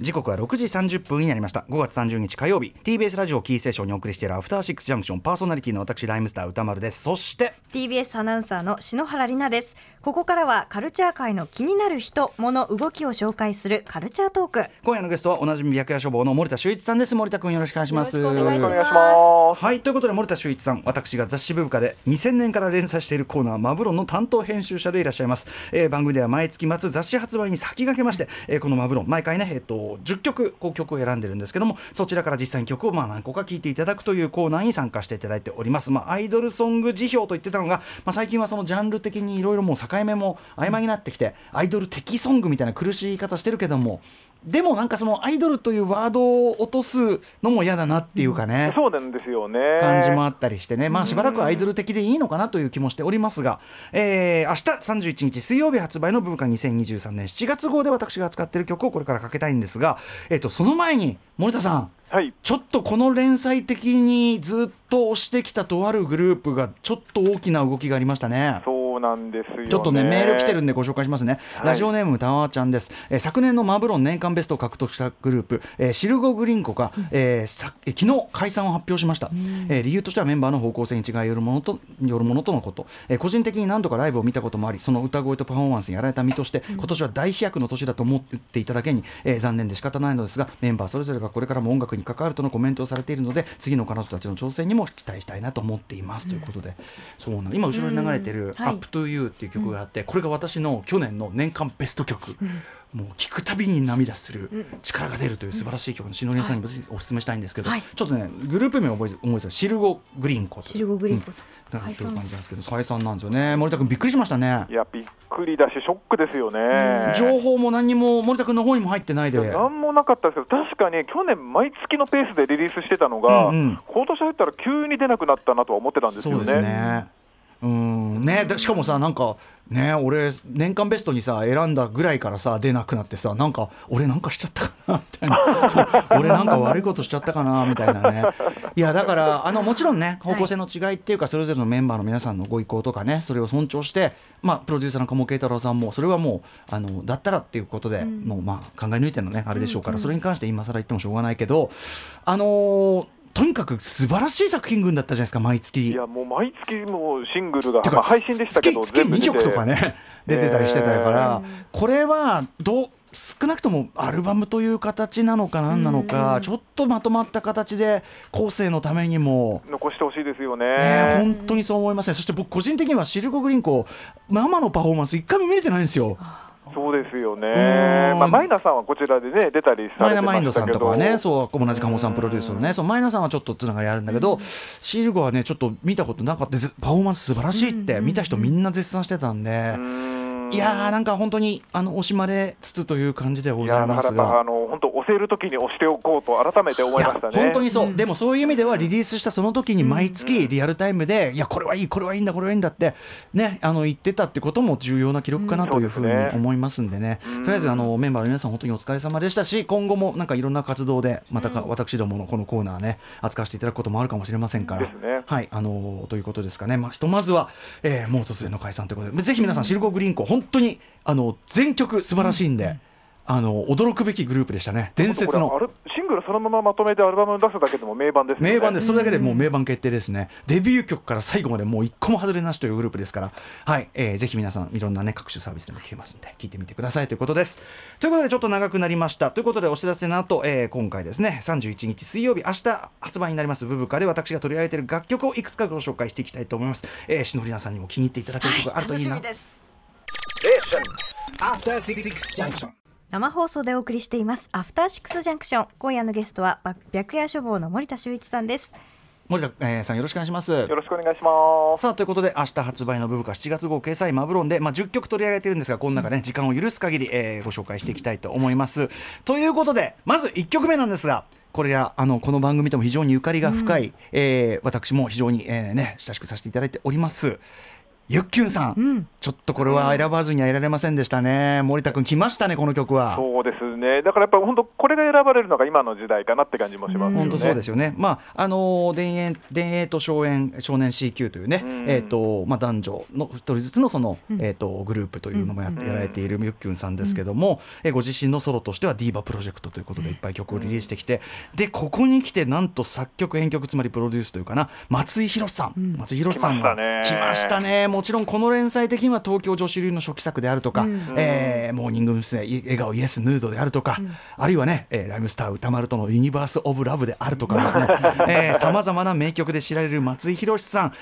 時刻は6時30分になりました。5月30日火曜日。TBS ラジオキーステーションにお送りしているアフターシックスジャンクションパーソナリティの私ライムスター歌丸です。そして TBS アナウンサーの篠原里奈です。ここからはカルチャー界の気になる人物動きを紹介するカルチャートーク。今夜のゲストはおなじみ白夜処方の森田修一さんです。森田君よろしくお願いします。よろしくお願いします。はいということで森田修一さん私が雑誌ブブカで2000年から連載しているコーナーマブロンの担当編集者でいらっしゃいます、えー、番組では毎月末雑誌発売に先駆けまして、えー、このマブロン毎回ねえっ、と10曲こう曲を選んでるんですけどもそちらから実際に曲をまあ何個か聴いていただくというコーナーに参加していただいております。まあアイドルソング辞表と言ってたのが、まあ、最近はそのジャンル的にいろいろもう境目も曖昧になってきて、アイドル的ソングみたいな苦しい言い方してるけどもでもなんかそのアイドルというワードを落とすのも嫌だなっていうかね、そうなんですよね。感じもあったりしてね、まあ、しばらくアイドル的でいいのかなという気もしておりますが、えー、明日31日水曜日発売の文化2023年。7月号で私が扱っている曲をこれからかけたいんですが、えー、とその前に森田さん。はい、ちょっとこの連載的にずっと押してきたとあるグループがちょっと大きな動きがありましたね。そうなんですよ、ね、ちょっとねメール来てるんでご紹介しますね、はい。ラジオネームたわちゃんです、えー昨年のマブロン年間ベストを獲得したグループ、えーシルゴグリンコが、えーさえー昨日解散を発表しました、えー理由としてはメンバーの方向性に違いよるものとよるものとのこと、えー個人的に何度かライブを見たこともありその歌声とパフォーマンスにやられた身として、今年は大飛躍の年だと思っていただけに、えー残念で仕方ないのですがメンバーそれぞれがこれからも音楽に関わるとのコメントをされているので次の彼女たちの挑戦にも期待したいなと思っています、ということで。そうなの今後ろに流れてる「うん。はい Up to You」っていう曲があって、これが私の去年の年間ベスト曲、もう聴くたびに涙する力が出るという素晴らしい曲の篠宮さんにお勧めしたいんですけど、はい。ちょっとねグループ名を覚えて思い出シルゴグリーンコとシルゴグリンコさん、なんか解散。そういう感じなん。ですけど解散なんですよね。森田君びっくりしましたね。いやびっくりだしショックですよね。情報も何にも森田君の方にも入ってないで。なんもなかったですけど確かに去年毎月のペースでリリースしてたのが、うんうん。今年入ったら急に出なくなったなとは思ってたんですよね。そうん。ね、でしかもさなんかね俺年間ベストにさ選んだぐらいからさ出なくなってさなんか俺なんかしちゃったかなみたいな。俺なんか悪いことしちゃったかなみたいなね。いやだからあのもちろんね方向性の違いっていうか、それぞれのメンバーの皆さんのご意向とかねそれを尊重して、まあ、プロデューサーの鴨慶太郎さんもそれはもうあのだったらっていうことで、もうまあ考え抜いてのねあれでしょうから、それに関して今更言ってもしょうがないけどあのーとにかく素晴らしい作品群だったじゃないですか毎月。いやもう毎月もうシングルが、まあ、配信でしたけど月月2曲とかね出てたりしてたから、えこれはどう少なくともアルバムという形なのか何なのか、ちょっとまとまった形で後世のためにも。残してほしいですよね、ね、本当にそう思いますねそして僕個人的にはシルコ・グリンコ生のパフォーマンス一回も見れてないんですよそうですよね。うん、まあ、マイナさんはこちらでね出たりさマイナれてまマインドさんとかはね、そう同じ鴨さんプロデュースのね、そうマイナさんはちょっとつながりあるんだけど、シルゴはね、ちょっと見たことなかった。パフォーマンス素晴らしいって、見た人みんな絶賛してたんで、うん。いやー、なんか本当にあの惜しまれつつという感じでごいざいます。やだからやっぱあが。のせるときに押しておこうと改めて思いましたね。や本当にそう、でもそういう意味ではリリースしたその時に毎月リアルタイムで、いやこれはいいこれはいいんだこれはいいんだってねあの言ってたってことも重要な記録かなというふうに思いますんでね、うん。とりあえずあのメンバーの皆さん本当にお疲れ様でしたし今後もなんかいろんな活動でまたか、私どものこのコーナーね扱わせていただくこともあるかもしれませんから。ね。はいあのーということですかね、まあ、ひとまずは、えーもう突然の解散ということで。ぜひ皆さん、シルコ・グリーンコ本当にあの全曲素晴らしいんで、あの驚くべきグループでしたね。伝説の。シングルそのまままとめてアルバムに出すだけでも名盤ですよね。名盤です、それだけでもう名盤決定ですね、デビュー曲から最後までもう一個も外れなしというグループですから、はい。えーぜひ皆さん、いろんな、ね、各種サービスでも聴けますんで、聞いてみてくださいということです。ということで、ちょっと長くなりました。ということで、お知らせの後、えー今回ですね、31日水曜日、明日発売になります、ブブカで私が取り上げている楽曲をいくつかご紹介していきたいと思います。えー、しのりなさんにも気に入っていただける曲があるといいな。楽しみです。After Six Junction. 生放送でお送りしていますアフターシックスジャンクション今夜のゲストはば白夜処方の森田修一さんです森田、えーさんよろしくお願いします。よろしくお願いしますさあということで明日発売のブブカ7月号掲載マブロンで、まあ、10曲取り上げてるんですがこの中ね時間を許す限り、えーご紹介していきたいと思います。ということでまず1曲目なんですがこれがあのこの番組とも非常にゆかりが深い、えー私も非常に、えーね、親しくさせていただいております。ゆっきゅんさん、うん。ちょっとこれは選ばずにはいられませんでしたね、森田君、来ましたね、この曲は。そうですね、だからやっぱ本当、これが選ばれるのが今の時代かなって感じもします。本当そうですよね、まああの田園田園と少年少年 CQ というね、うん。えーとまあ、男女の一人ずつのその、うん。えー、とグループというのもやって、うんやられているゆっきゅんさんですけども、えーご自身のソロとしてはディーバプロジェクトということでいっぱい曲をリリースしてきて、でここに来てなんと作曲編曲つまりプロデュースというかな松井宏さん、うん。松井宏さんが来ましたねもちろんこの連載的には東京女子流の初期作であるとか、うん。えーモーニング娘。い笑顔イエスヌードであるとか、うん。あるいはね、えーライムスター歌丸とのユニバース・オブ・ラブであるとかですね。さまざまな名曲で知られる松井宏さん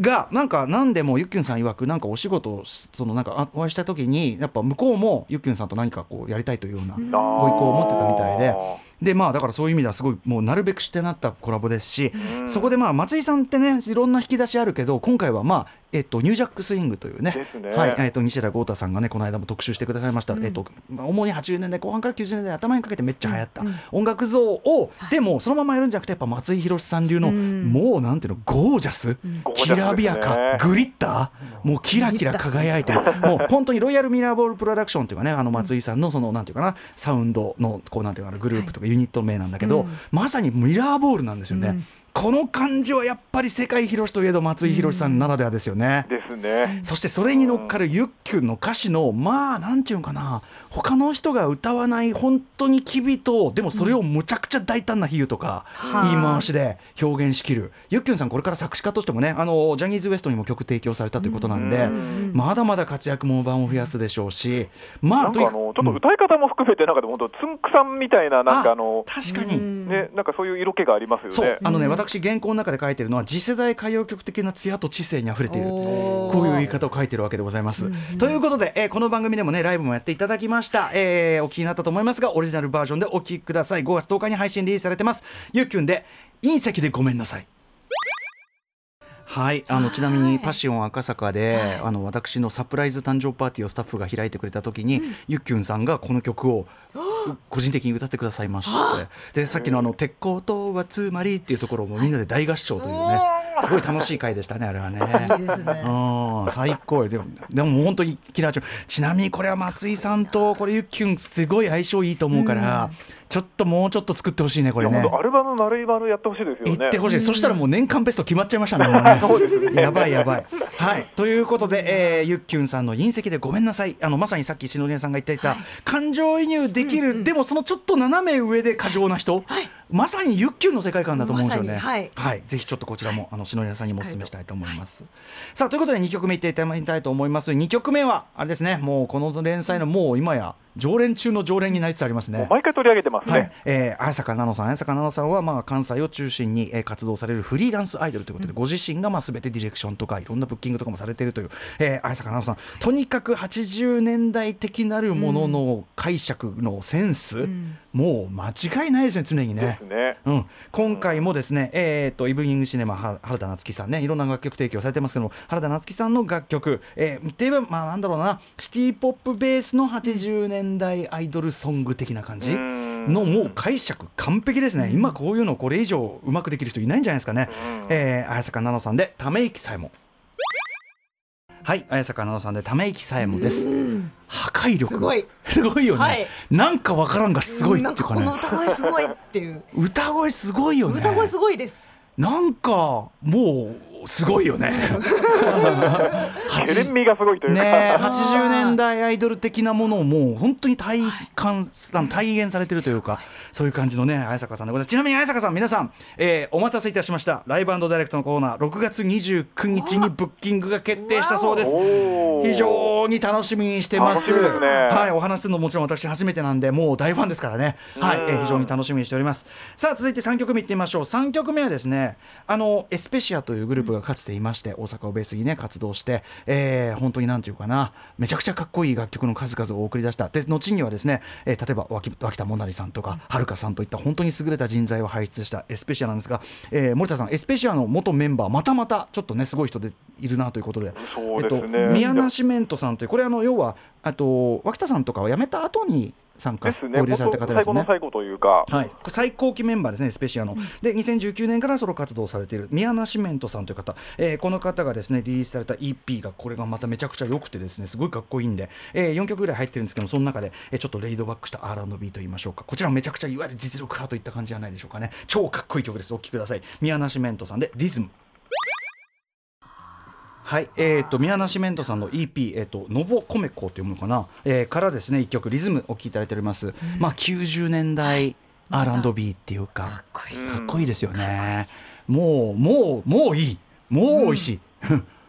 がなんか何でもゆっきゅんさん曰くなんかお仕事そのなんかあお会いした時にやっぱ向こうもゆっきゅんさんと何かこうやりたいというようなうんご意向を持ってたみたいで。あでまあだからそういう意味ではすごいもうなるべくしてなったコラボですし、うん。そこでまあ松井さんってねいろんな引き出しあるけど今回はまあえっとニュージャックスイングというね。ね。はい。えっと西田豪太さんがねこの間も特集してくださいました、うん。えっとまあ主に80年代後半から90年代頭にかけてめっちゃ流行った。うん。うん音楽像を、でもそのままやるんじゃなくてやっぱ松井宏さん流の、うん。もうなんていうのゴージャス、きらびやかグリッターもうキラキラ輝いてる。もう本当にロイヤルミラーボールプロダクションというかねあの松井さんのそのなんていうかなサウンドのこうなんていうかなグループとかユニット名なんだけど、うん。まさにミラーボールなんですよね、うんこの感じはやっぱり世界広しといえど松井宏さんならではですよね、ですね。そしてそれに乗っかるユッキュンの歌詞のまあなんていうのかな。他の人が歌わない本当に機微とでもそれをむちゃくちゃ大胆な比喩とか、はあ言い回しで表現しきる。ユッキュンさんこれから作詞家としてもねあのジャニーズ WEST にも曲提供されたということなんで、うん。まだまだ活躍も版を増やすでしょうしまなんああのちょっと歌い方も含めて、なんかでも本当、つんくさんみたいな、なんかあの、確かに、うんね、なんかそういう色気がありますよね。そう。あのね、うん私原稿の中で書いてるのは次世代歌謡曲的な艶と知性にあふれている。こういう言い方を書いてるわけでございます。うんということで、えーこの番組でもねライブもやっていただきました、えーお聞きになったと思いますがオリジナルバージョンでお聞きください。5月10日に配信リリースされてます。ゆっきゅんで隕石でごめんなさいはい。あのちなみにパッシオン赤坂で、あの私のサプライズ誕生パーティーをスタッフが開いてくれた時に、ゆっきゅんさんがこの曲を個人的に歌ってくださいましてでさっきのあの「鉄鋼とはつまり」っていうところもみんなで大合唱というねすごい楽しい回でしたねあれはね。いいね。うん最高。よでもでも本当にキラーチューンちなみにこれは松井さんとこれゆっきゅんすごい相性いいと思うから、ちょっともうちょっと作ってほしいねこれね。アルバム丸い丸やってほしいですよね。言ってほしい、そしたらもう年間ベスト決まっちゃいましたね もうね。ね。やばいやばい。はい。ということで、えーゆっきゅんさんの隕石でごめんなさい。あのまさにさっき篠宮さんが言っていた、感情移入できる、でもそのちょっと斜め上で過剰な人、まさにゆっきゅんの世界観だと思うんですよね。まさにはい。ぜひちょっとこちらもあの篠宮さんにもお勧めしたいと思います。さあということで2曲目いっていただきたいと思います。2曲目はあれですね。もうこの連載のもう今や常連中の常連になりつつありますね。毎回取り上げてますね。はい、えー、綾坂奈々さん。綾坂奈々さんはまあ関西を中心に、えー活動されるフリーランスアイドルということで、ご自身がまあ全てディレクションとかいろんなブッキングとかもされているという、えー、綾坂奈々さん。とにかく80年代的なるものの解釈のセンス、ん。もう間違いないですね常にでねす。ね。うん、今回もですね、えー、とイブニングシネマは原田夏樹さんねいろんな楽曲提供されてますけども原田夏樹さんの楽曲、えー、って言えばまあなんだろうなシティ・ポップベースの80年代アイドルソング的な感じ。うんのもう解釈完璧ですね、今こういうのこれ以上うまくできる人いないんじゃないですかね、うん。えー、綾坂奈々さんでため息さえも。はい綾坂奈々さんでため息さえもです。破壊力すごい。すごいよね、はい。なんかわからんがすごいっていうかね。なんかこの歌声すごいっていう。歌声すごいよね。歌声すごいです。なんかもうすごいよね。ケレン味がすごいというか。ねえ80年代アイドル的なものをもう本当に体感、あの体現されてるというかそういう感じのね綾坂さんでございますちなみに綾坂さん皆さん、えーお待たせいたしましたライブダイレクトのコーナー6月29日にブッキングが決定したそうです非常に楽しみにしてます。すねはい、お話しするのもちろん私初めてなんで、もう大ファンですからね。はい、えー非常に楽しみにしております。さあ、続いて3曲目いってみましょう。3曲目はですね、あのエスペシアというグループがかつていまして、大阪をベースにね活動して、えー本当になんていうかな、めちゃくちゃかっこいい楽曲の数々を送り出した。で、後にはですね、えー例えば脇脇田もなりさんとか、はるかさんといった本当に優れた人材を輩出したエスペシアなんですが、えー森田さん、エスペシアの元メンバー、またまたちょっとねすごい人でいるなということで。そうですねえっと、宮梨メントさんというこれあの要はあと脇田さんとかを辞めた後に参加ですね、合流された方ですね最後の。最後というか、はい、最高期メンバーですね、スペシアの。で、2019年からソロ活動されている宮ナシメントさんという方、えーこの方がですね、リリースされた EP が、これがまためちゃくちゃ良くてですね、すごいかっこいいんで、え4曲ぐらい入ってるんですけども、その中で、えーちょっとレイドバックした R&B と言いましょうか、こちらめちゃくちゃいわゆる実力派といった感じじゃないでしょうかね。超かっこいい曲です。お聴きください。宮ナシメントさんで、リズム。はい、えー、と宮梨メントさんの EP「えー、とノボコメコ」というものかな、えーからですね一曲リズムお聴きいただいております、まあ90年代 R&B っていうか、かこいい。っこいいですよね、もうもうもういい。もう美味しい、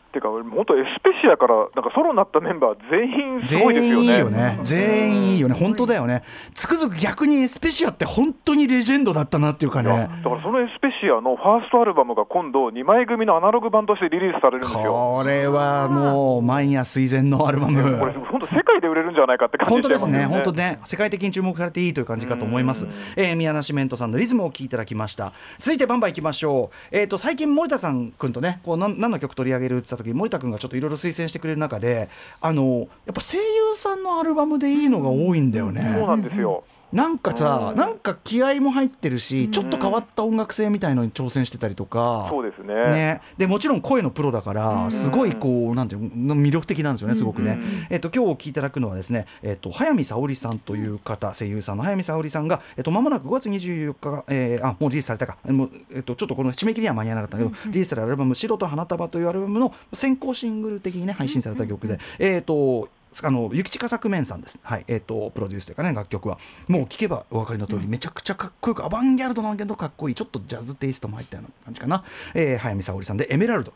てか、本当、エスペシアからなんかソロになったメンバー、全員すごいです全員いいよね。よね全員いいよね。本当だよね。つくづく逆にエスペシアって本当にレジェンドだったなっていうかね。だからそのエスペシアのファーストアルバムが今度、2枚組のアナログ版としてリリースされるんですよ。これはもうマイヤ垂涎のアルバム。これ、本当、世界で売れるんじゃないかって感じ本当ですね、本当ね、世界的に注目されていいという感じかと思います。うん。えー、宮梨メントさんのリズムを聴いていただきました。続いてバンバンいきましょう。えっ、と最近森田さん君とね、こうなん何の曲取り上げるって時、森田君がちょっといろいろ推薦してくれる中で、あのやっぱ声優さんのアルバムでいいのが多いんだよね。そうなんですよ。なんかさ、うん。なんか気合も入ってるし、ちょっと変わった音楽性みたいのに挑戦してたりとか。そうですね。ね、でもちろん声のプロだからすごいこうなんていうの魅力的なんですよねすごくね。うんえっと今日お聞きいただくのはですね、えっと早見沙織さんという方声優さんの早見沙織さんがえっと間もなく5月24日が、えーあもうリリースされたか。もうえっとちょっとこの締め切りには間に合わなかったけど、リリースされたアルバム白と花束というアルバムの先行シングル的にね配信された曲で、えっとあの諭吉佳作面さんです、はい。えー、とプロデュースというかね楽曲はもう聴けばお分かりの通り、めちゃくちゃかっこよくアバンギャルドなんだけどかっこいい。ちょっとジャズテイストも入ったような感じかな、えー、早見沙織さんで「エメラルド」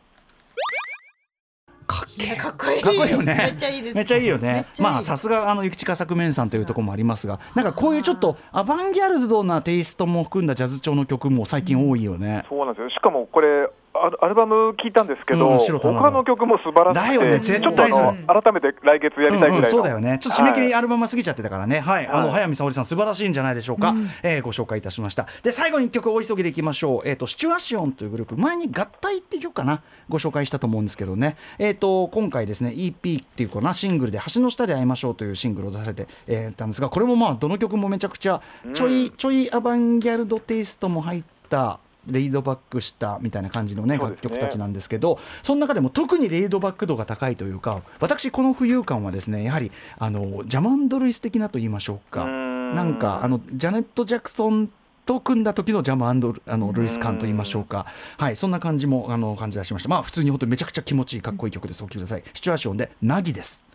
かっけえかっこいい。かっこいい よね。めっちゃいいですめっちゃいい。よねまあさすがあの諭吉佳作面さんというところもありますがなんかこういうちょっとアバンギャルドなテイストも含んだジャズ調の曲も最近多いよね、そうなんですよ。しかもこれ、アルアルバム聞いたんですけど、うん他の曲も素晴らしくて、だよね絶対ちょっとあの改めて来月やりたいぐらいの、うんうんそうだよね。ちょっと締め切りはい。アルバム過ぎちゃってたからね。はい、あのはい。早見沙織さん素晴らしいんじゃないでしょうか、えーご紹介いたしました。で最後に一曲お急ぎでいきましょう。えっ、とシチュアシオンというグループ。前に合体っていう曲かな。ご紹介したと思うんですけどね。えっ、と今回ですね EP っていうかなシングルで橋の下で会いましょうというシングルを出されて、えーたんですがこれもまあどの曲もめちゃくちゃちょい、ちょいアバンギャルドテイストも入ったレイドバックしたみたいな感じのね楽曲たちなんですけどその中でも特にレイドバック度が高いというか私この浮遊感はですねやはりあのジャマンド・ルイス的なと言いましょうか。うん。なんかあのジャネット・ジャクソンと組んだ時のジャマあのルイス感と言いましょうか。はいそんな感じもあの感じ出しました。まあ普通に本当にめちゃくちゃ気持ちいいかっこいい曲です。お聴きください。シチュアーションでナギです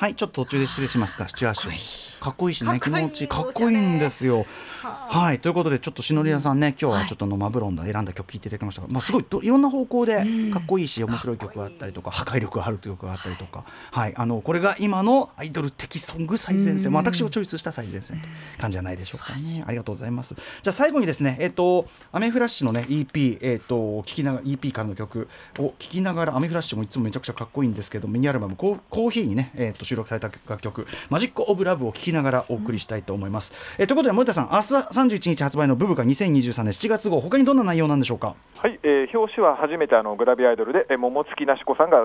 はいちょっと途中で失礼しますがシチュアーション。かっこいい。しね気持ちいいかっこいいんですよ。はいということでちょっとしのりやさんね今日はちょっとあのマブロンの選んだ曲聴いていただきましたが、まあ、すごいどいろんな方向でかっこいいし面白い曲があったりとか破壊力がある曲があったりとか、はい、あのこれが今のアイドル的ソング最前線、まあ私がチョイスした最前線という感じじゃないでしょうかね。ありがとうございます。じゃあ最後にですねえっ、とアメフラッシュのね EP えっ、と聞きながら EP からの曲を聴きながらアメフラッシュもいつもめちゃくちゃかっこいいんですけどミニアルバムコーコーヒーにね、えー、と収録された楽曲マジックオブラブを聴きながらお送りしたいと思います、えーということで森田さん明日31日発売のブブカ2023年7月号他にどんな内容なんでしょうか？はい、えー表紙は初めてあのグラビアアイドルで、えー桃月なし子さんが、え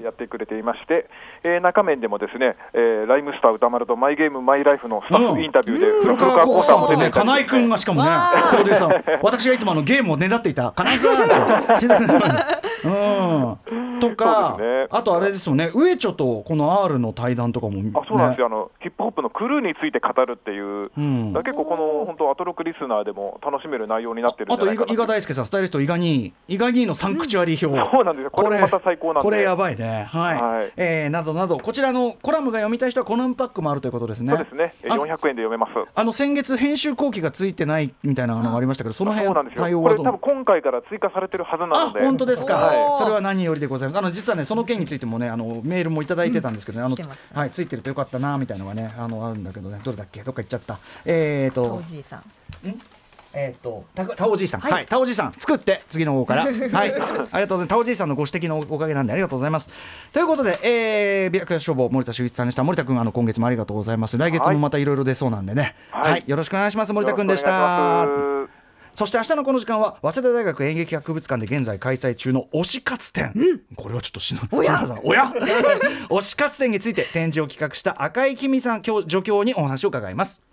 ーやってくれていまして、えー中面でもですね、えーライムスター歌丸とマイゲームマイライフのスタッフインタビューで、古川光光さんとね、も出ていたり金井君がしかもね、プロデューサー、私がいつもあのゲームをねだっていた金井君なんですよ。うん、とか、ね。あとあれですよね、ウエチョとこの R の対談とかも、ね、あそうなんですよ、あのヒップホップのクルーについて語るっていう、うん。結構この本当、アトロクリスナーでも楽しめる内容になってるんあと伊賀大輔さん、スタイリスト伊賀に伊賀にのサンクチュアリー表、そうなんですよ、これもまた最高なんで、これやばいね、はい、はい。えーなどなど、こちらのコラムが読みたい人はコラムパックもあるということですね。そうですね、えーあ400円で読めます。あの先月編集後期がついてないみたいなのがありましたけど、その辺そうなんです対よ、これ、応はどう多分今回から追加されてるはずなあので、本当ですか、はい。それは何よりでございますあの実はねその件についてもねあのメールもいただいてたんですけどね、あのはいついてるとよかったなみたいなのがねあのあるんだけどねどれだっけ？どっか行っちゃった。えーとおじいさん。えーとたタオじいさん。は、はいいタオじいさん作って次の号から。はい。ありがとうございます。タオじいさんのご指摘のおかげなんでありがとうございます。ということでえー、ビア消防森田修一さんでした。森田君あの今月もありがとうございます。来月もまたいろいろ出そうなんでね。はい、はい。よろしくお願いします。森田君でしたそして明日のこの時間は早稲田大学演劇博物館で現在開催中の推し活展、これはちょっとしのおや？篠原さんおや？推し活展について展示を企画した赤井きみさん教助教にお話を伺います.